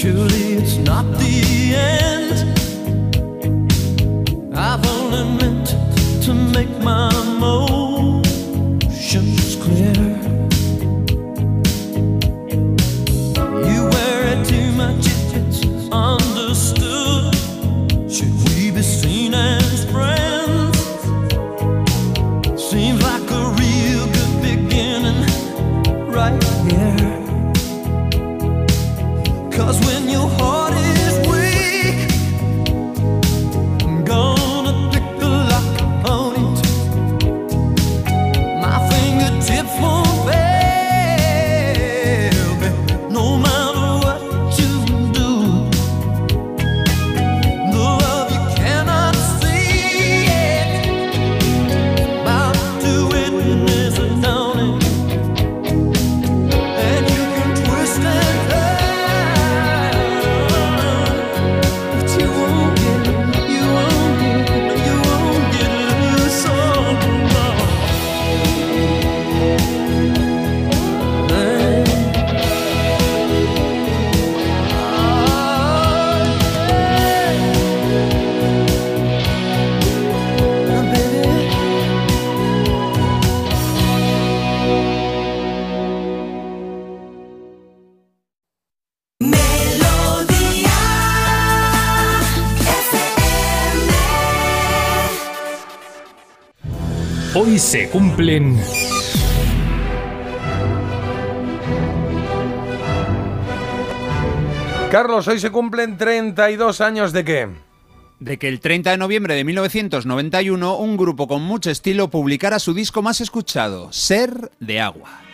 Surely it's not the end. I've only meant to make my most. Hoy se cumplen Carlos, hoy se cumplen 32 años de qué? de que el 30 de noviembre de 1991 un grupo con mucho estilo publicara su disco más escuchado, Ser de Agua.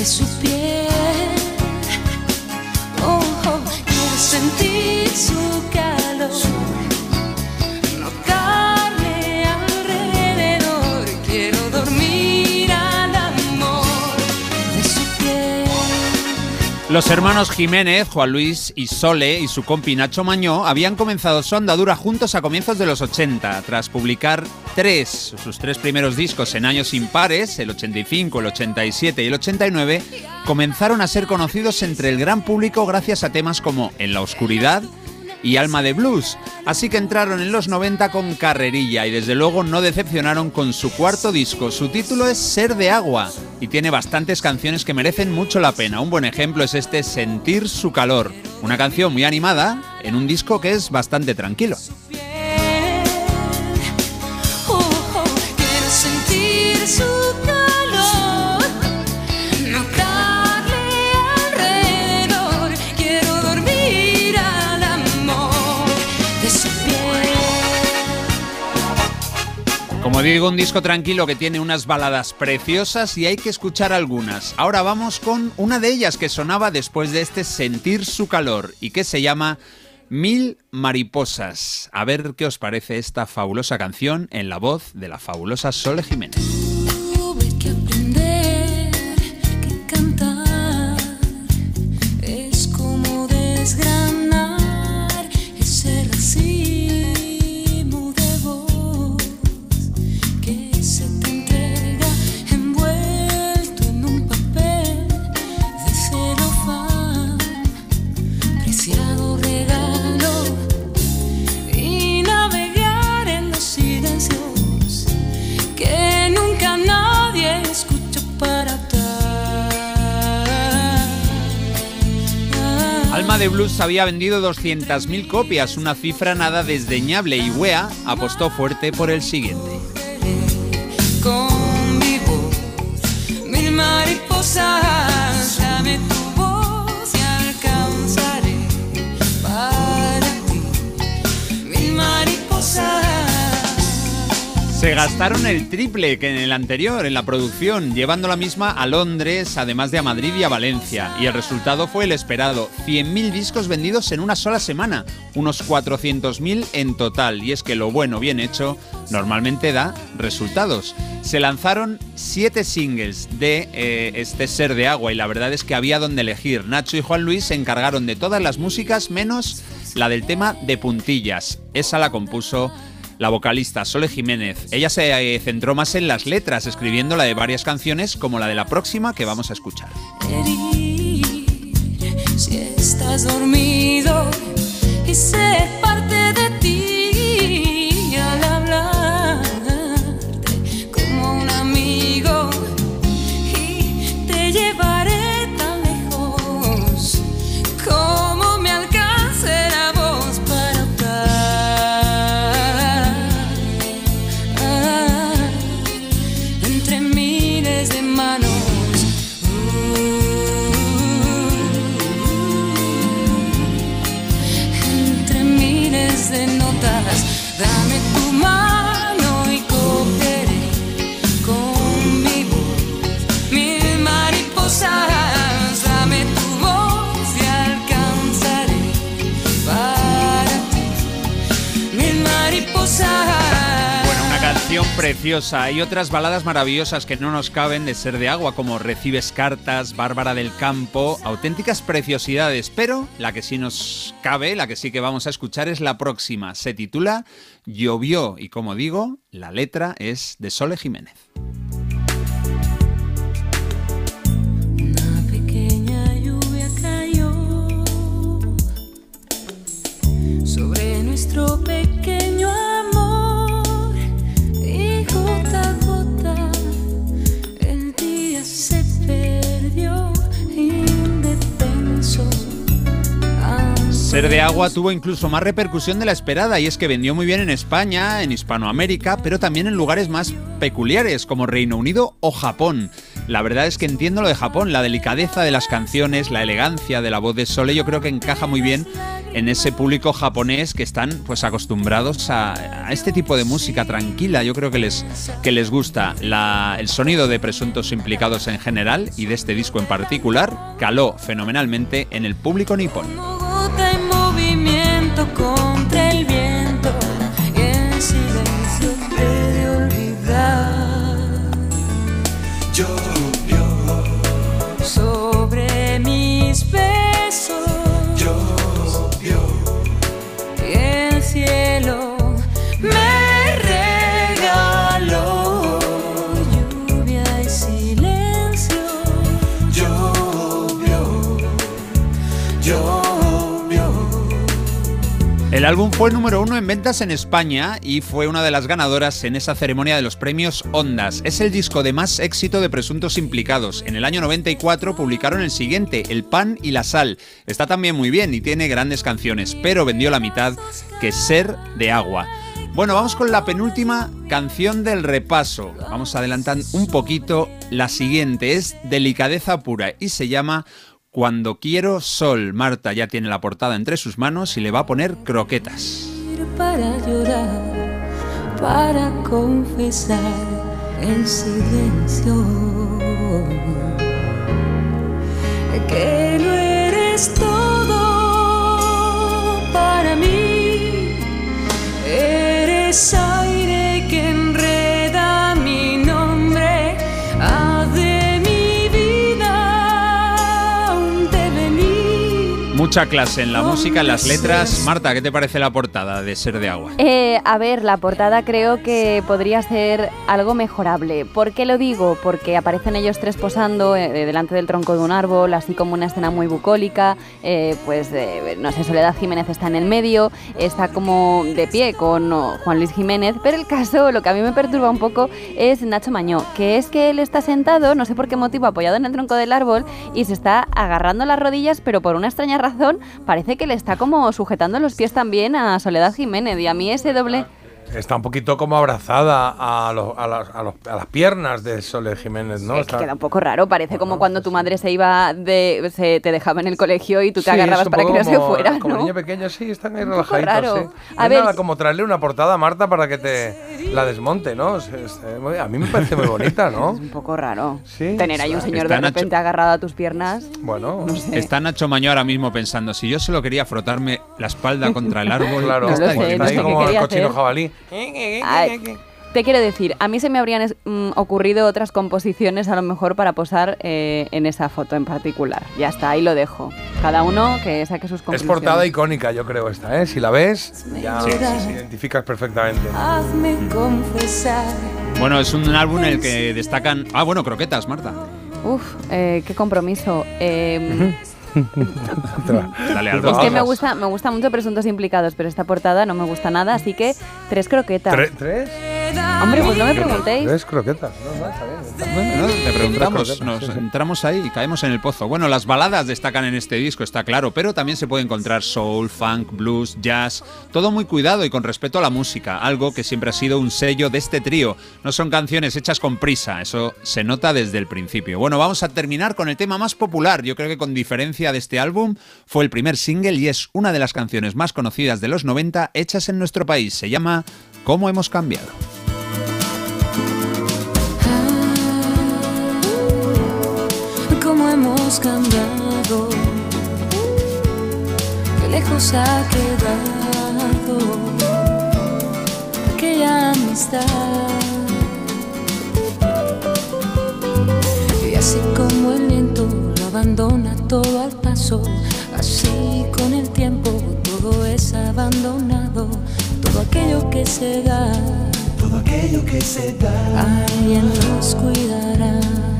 De su piel. Los hermanos Jiménez, Juan Luis y Sole y su compi Nacho Mañó habían comenzado su andadura juntos a comienzos de los 80, tras publicar tres, sus tres primeros discos en años impares, el 85, el 87 y el 89, comenzaron a ser conocidos entre el gran público gracias a temas como En la oscuridad y Alma de Blues, así que entraron en los 90 con carrerilla y desde luego no decepcionaron con su cuarto disco. Su título es Ser de Agua y tiene bastantes canciones que merecen mucho la pena. Un buen ejemplo es este Sentir su calor, una canción muy animada en un disco que es bastante tranquilo. Como digo, un disco tranquilo que tiene unas baladas preciosas y hay que escuchar algunas. Ahora vamos con una de ellas que sonaba después de este Sentir su calor y que se llama Mil Mariposas. A ver qué os parece esta fabulosa canción en la voz de la fabulosa Sole Jiménez. De Blues había vendido 200.000 copias, una cifra nada desdeñable y Wea apostó fuerte por el siguiente. Se gastaron el triple que en el anterior, en la producción, llevando la misma a Londres, además de a Madrid y a Valencia. Y el resultado fue el esperado, 100.000 discos vendidos en una sola semana, unos 400.000 en total. Y es que lo bueno bien hecho normalmente da resultados. Se lanzaron siete singles de eh, este ser de agua y la verdad es que había donde elegir. Nacho y Juan Luis se encargaron de todas las músicas menos la del tema de puntillas. Esa la compuso la vocalista Sole Jiménez. Ella se eh, centró más en las letras, escribiendo la de varias canciones como la de la próxima que vamos a escuchar. Preciosa y otras baladas maravillosas que no nos caben de ser de agua, como Recibes cartas, Bárbara del Campo, auténticas preciosidades, pero la que sí nos cabe, la que sí que vamos a escuchar es la próxima. Se titula Llovió y como digo, la letra es de Sole Jiménez. Nuestro Ser de agua tuvo incluso más repercusión de la esperada y es que vendió muy bien en España, en Hispanoamérica, pero también en lugares más peculiares como Reino Unido o Japón. La verdad es que entiendo lo de Japón, la delicadeza de las canciones, la elegancia de la voz de Sole, yo creo que encaja muy bien en ese público japonés que están pues acostumbrados a, este tipo de música tranquila. Yo creo que les, que les gusta el sonido de presuntos implicados en general y de este disco en particular, caló fenomenalmente en el público nipón. Como álbum fue número uno en ventas en España y fue una de las ganadoras en esa ceremonia de los premios Ondas. Es el disco de más éxito de presuntos implicados. En el año 94 publicaron el siguiente, El pan y la sal. Está también muy bien y tiene grandes canciones, pero vendió la mitad que Ser de agua. Bueno, vamos con la penúltima canción del repaso. Vamos a adelantar un poquito. La siguiente es Delicadeza pura y se llama Cuando quiero sol. Marta ya tiene la portada entre sus manos y le va a poner croquetas. para llorar, para confesar en silencio que no eres todo para mí. Eres Mucha clase en la música, en las letras. Marta, ¿qué te parece la portada de Ser de Agua? Eh, a ver, la portada creo que podría ser algo mejorable. ¿Por qué lo digo? Porque aparecen ellos tres posando eh, delante del tronco de un árbol, así como una escena muy bucólica. eh, pues, eh, no sé, Soledad Jiménez está en el medio, está como de pie con oh, Juan Luis Jiménez. Pero el caso, lo que a mí me perturba un poco es Nacho Mañó, que es que él está sentado, no sé por qué motivo, apoyado en el tronco del árbol y se está agarrando las rodillas, pero por una extraña razón parece que le está como sujetando los pies también a Soledad Jiménez. Y a mí ese doble... Está un poquito como abrazada a, los- a las, a los- a las piernas de Sole Jiménez, ¿no? es que Está- queda un poco raro, parece como cuando tu madre se iba de. Se, te dejaba en el colegio y tú te Sí, agarrabas para que no se fuera, Como ¿no? niño pequeño, sí, están ahí Un poco relajaditos. raro. sí. A No es ver, nada como traerle una portada a Marta para que te la desmonte, ¿no? A mí me parece muy bonita, ¿no? Es un poco raro. Sí. Tener ahí un señor Está de Nacho- repente agarrado a tus piernas. Bueno, Está Nacho Maño ahora mismo pensando, si yo solo quería frotarme la espalda contra el árbol, claro, ¿qué No está sé, no sé como el cochino hacer. jabalí. Ay, te quiero decir, a mí se me habrían es- mm, ocurrido otras composiciones a lo mejor para posar eh, en esa foto en particular. Ya está, ahí lo dejo. Cada uno que saque sus Es conclusiones. portada icónica, yo creo, esta, ¿eh? Si la ves, ya Sí, sí, se identificas perfectamente. Hazme confesar. Bueno, es un álbum en el que destacan... Ah, bueno, croquetas, Marta. Uf, eh, qué compromiso. Eh, Dale es que me gusta, me gusta mucho presuntos implicados, pero esta portada no me gusta nada, así que tres croquetas. ¿Tre- ¿Tres? Hombre, pues no me preguntéis. Tres croquetas. No, no, está bien. está bien. Bueno, te preguntamos, nos sí, sí. entramos ahí y caemos en el pozo. Bueno, las baladas destacan en este disco, está claro, pero también se puede encontrar soul, funk, blues, jazz, todo muy cuidado y con respeto a la música, algo que siempre ha sido un sello de este trío. No son canciones hechas con prisa, eso se nota desde el principio. Bueno, vamos a terminar con el tema más popular, yo creo que con diferencia de este álbum, fue el primer single y es una de las canciones más conocidas de los 90 hechas en nuestro país. Se llama ¿Cómo hemos cambiado? Hemos cambiado, qué lejos ha quedado aquella amistad. Y así como el viento lo abandona todo al paso, así con el tiempo todo es abandonado, todo aquello que se da. Todo aquello que se da. Alguien nos cuidará.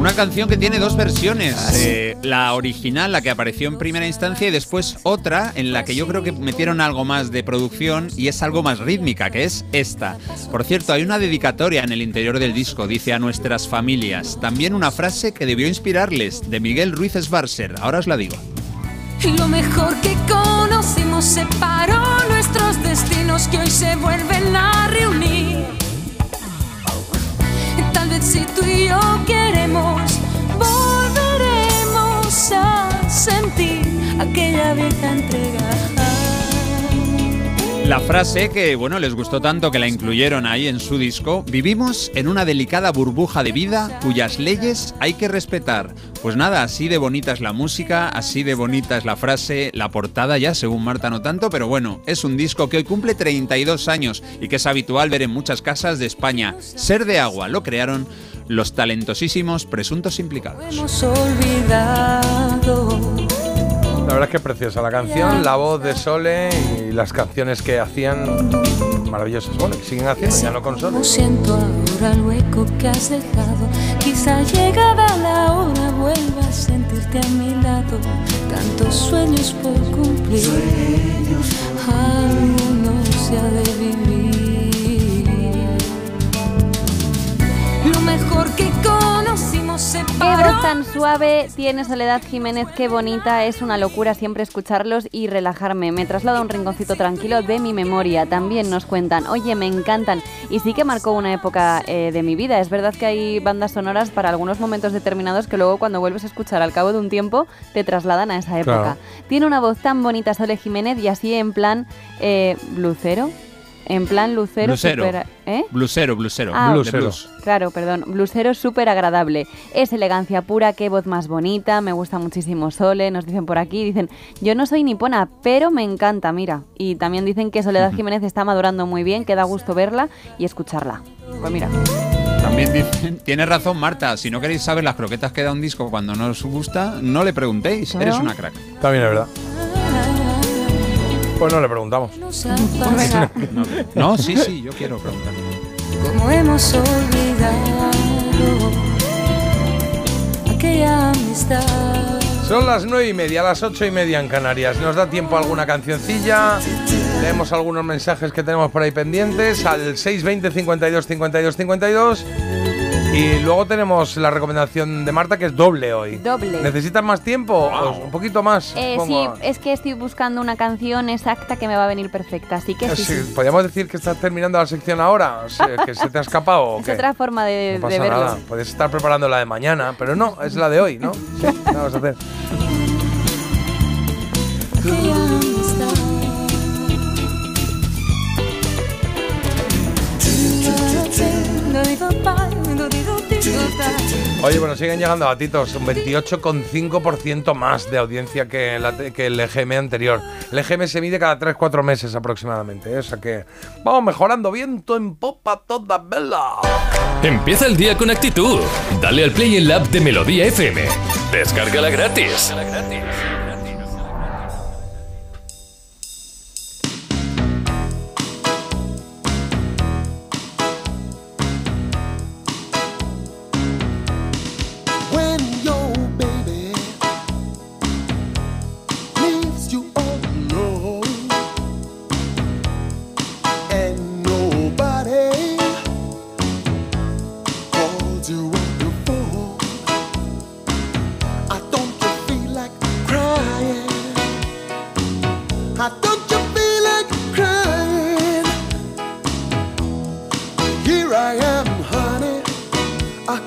Una canción que tiene dos versiones. eh, la original, la que apareció en primera instancia, y después otra en la que yo creo que metieron algo más de producción y es algo más rítmica, que es esta. Por cierto, hay una dedicatoria en el interior del disco, dice a nuestras familias. También una frase que debió inspirarles, de Miguel Ruiz Esbarser. Ahora os la digo. Lo mejor que conocimos separó nuestros destinos que hoy se vuelven a reunir. Tal vez si tú y yo queremos, volveremos a sentir aquella vieja entrega. La frase que, bueno, les gustó tanto que la incluyeron ahí en su disco, vivimos en una delicada burbuja de vida cuyas leyes hay que respetar. Pues nada, así de bonita es la música, así de bonita es la frase, la portada ya, según Marta no tanto, pero bueno, es un disco que hoy cumple 32 años y que es habitual ver en muchas casas de España. Ser de agua lo crearon los talentosísimos presuntos implicados. La verdad es que preciosa la canción, la voz de Sole y las canciones que hacían maravillosas. Bueno, que siguen haciendo, ya no con Sole. Como siento ahora el hueco que has dejado. Quizá llegada la hora vuelva a sentirte a mi lado. Tantos sueños por cumplir. Alguno se ha de vivir. Qué voz tan suave tiene Soledad Jiménez, qué bonita, es una locura siempre escucharlos y relajarme. Me traslado a un rinconcito tranquilo de mi memoria. También nos cuentan, oye, me encantan. Y sí que marcó una época eh, de mi vida. Es verdad que hay bandas sonoras para algunos momentos determinados que luego cuando vuelves a escuchar al cabo de un tiempo te trasladan a esa época. Claro. Tiene una voz tan bonita Sole Jiménez y así en plan eh, blucero. En plan lucero. Blusero. súper- ¿eh? Blusero, blusero. Ah, de Blusero. blues. Claro, perdón. Blusero súper agradable. Es elegancia pura, qué voz más bonita. Me gusta muchísimo Sole. Nos dicen por aquí, dicen, yo no soy nipona, pero me encanta, mira. Y también dicen que Soledad Jiménez está madurando muy bien, que da gusto verla y escucharla. Pues mira. También dicen, tiene razón Marta, si no queréis saber las croquetas que da un disco cuando no os gusta, no le preguntéis, eres una crack. También es verdad. Pues no le preguntamos. no, sí, sí, yo quiero preguntar. Como hemos olvidado aquella amistad. Son las nueve y media, las ocho y media en Canarias. ¿Nos da tiempo a alguna cancioncilla? Leemos algunos mensajes que tenemos por ahí pendientes al 620 52 52 52 Y luego tenemos la recomendación de Marta que es doble hoy. Doble. ¿Necesitas más tiempo? ¿O un poquito más? Eh, sí, es que estoy buscando una canción exacta que me va a venir perfecta, así que sí, Sí, sí. ¿Podríamos decir que estás terminando la sección ahora? ¿Que se te ha escapado o Es otra forma de, No de pasa verlo. nada. Puedes estar preparando la de mañana, pero no, es la de hoy, ¿no? Sí, ¿qué vamos a hacer? Oye, bueno, siguen llegando gatitos, un 28,5% más de audiencia que, el EGM anterior. El EGM se mide cada 3-4 meses aproximadamente, ¿eh? o sea que vamos mejorando viento en popa toda vela. Empieza el día con actitud. Dale al Play en la app de Melodía FM. Descárgala gratis. when Here I am, honey. Ah,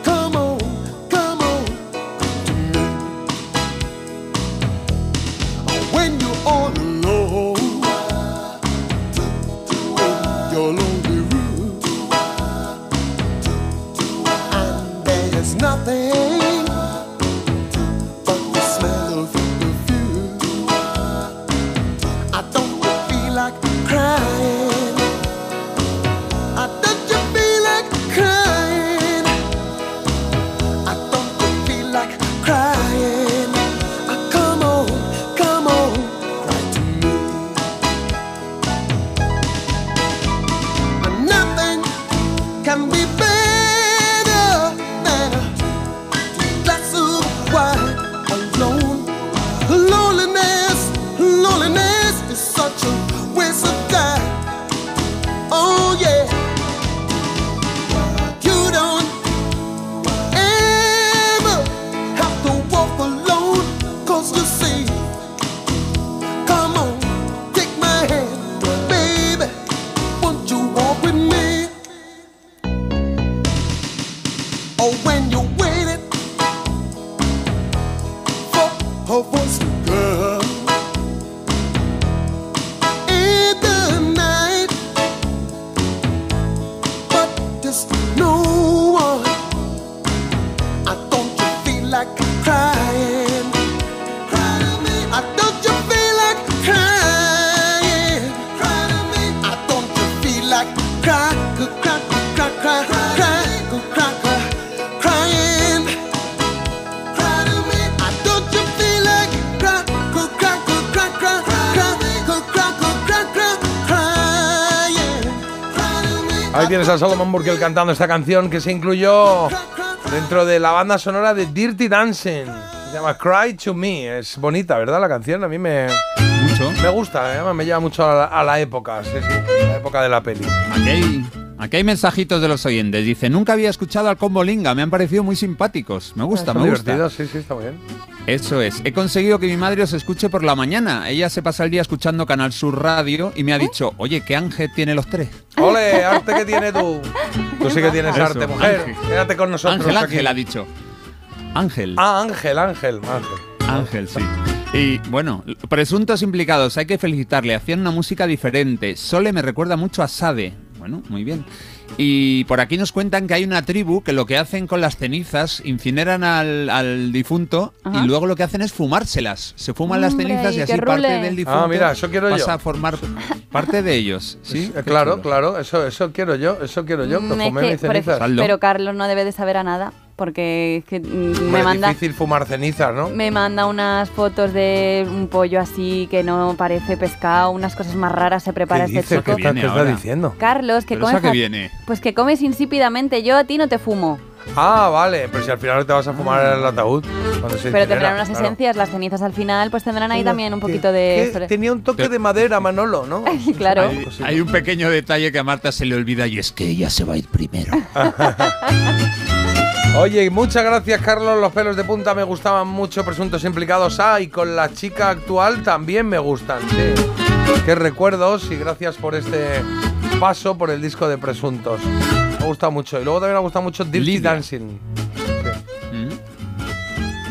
Or when you're Ahí tienes a Solomon Burkel cantando esta canción que se incluyó dentro de la banda sonora de Dirty Dancing. Se llama Cry to Me. Es bonita, ¿verdad? La canción a mí me, Mucho. me gusta, ¿eh? me lleva mucho a la, a la época, sí, sí, la época de la peli. Aquí hay, aquí hay mensajitos de los oyentes. Dice, nunca había escuchado al Combo Linga, me han parecido muy simpáticos. Me gusta, Son me gusta. sí, sí, está muy bien. Eso es. He conseguido que mi madre os escuche por la mañana. Ella se pasa el día escuchando Canal Sur Radio y me ha dicho, oye, ¿qué ángel tiene los tres? ¡Ole! ¡Arte que tiene tú! Tú sí que tienes Eso, arte, mujer. Ángel. Quédate con nosotros Ángel, aquí. Ángel ha dicho. Ángel. Ah, Ángel, Ángel, Ángel. Ángel, sí. Y bueno, presuntos implicados, hay que felicitarle. Hacían una música diferente. Sole me recuerda mucho a Sade. Bueno, muy bien. Y por aquí nos cuentan que hay una tribu que lo que hacen con las cenizas, incineran al, al difunto Ajá. y luego lo que hacen es fumárselas. Se fuman las Hombre, cenizas y así parte rule. del difunto Ah, mira, eso quiero pasa yo. a formar parte de ellos. ¿sí? Eh, claro, chulo. claro, eso, eso quiero yo, eso quiero yo, que Mm, es fumé que, mis por cenizas. ejemplo, Saldo. pero Carlos no debe de saber a nada, porque es que mm, me manda, difícil fumar cenizas, ¿no? me manda unas fotos de un pollo así que no parece pescado, unas cosas más raras se prepara ¿Qué este dice? ¿Qué, está diciendo? Carlos, que Pero comes que viene. pues que comes insípidamente, yo a ti no te fumo, Ah, vale, pero si al final te vas a fumar el ataúd. cuando se pero tendrán unas claro. esencias, las cenizas al final pues tendrán ahí Mira, también un que- poquito de... que tenía un toque de madera, Manolo, ¿no? claro. Hay, hay un pequeño detalle que a Marta se le olvida y es que ella se va a ir primero. Oye, y muchas gracias, Carlos. Los pelos de punta me gustaban mucho, presuntos implicados. Ah, y con la chica actual también me gustan. Sí. Qué recuerdos y gracias por este paso por el disco de presuntos. Me ha gustado mucho. Y luego también me ha gustado mucho Dirty Lidia. Dancing.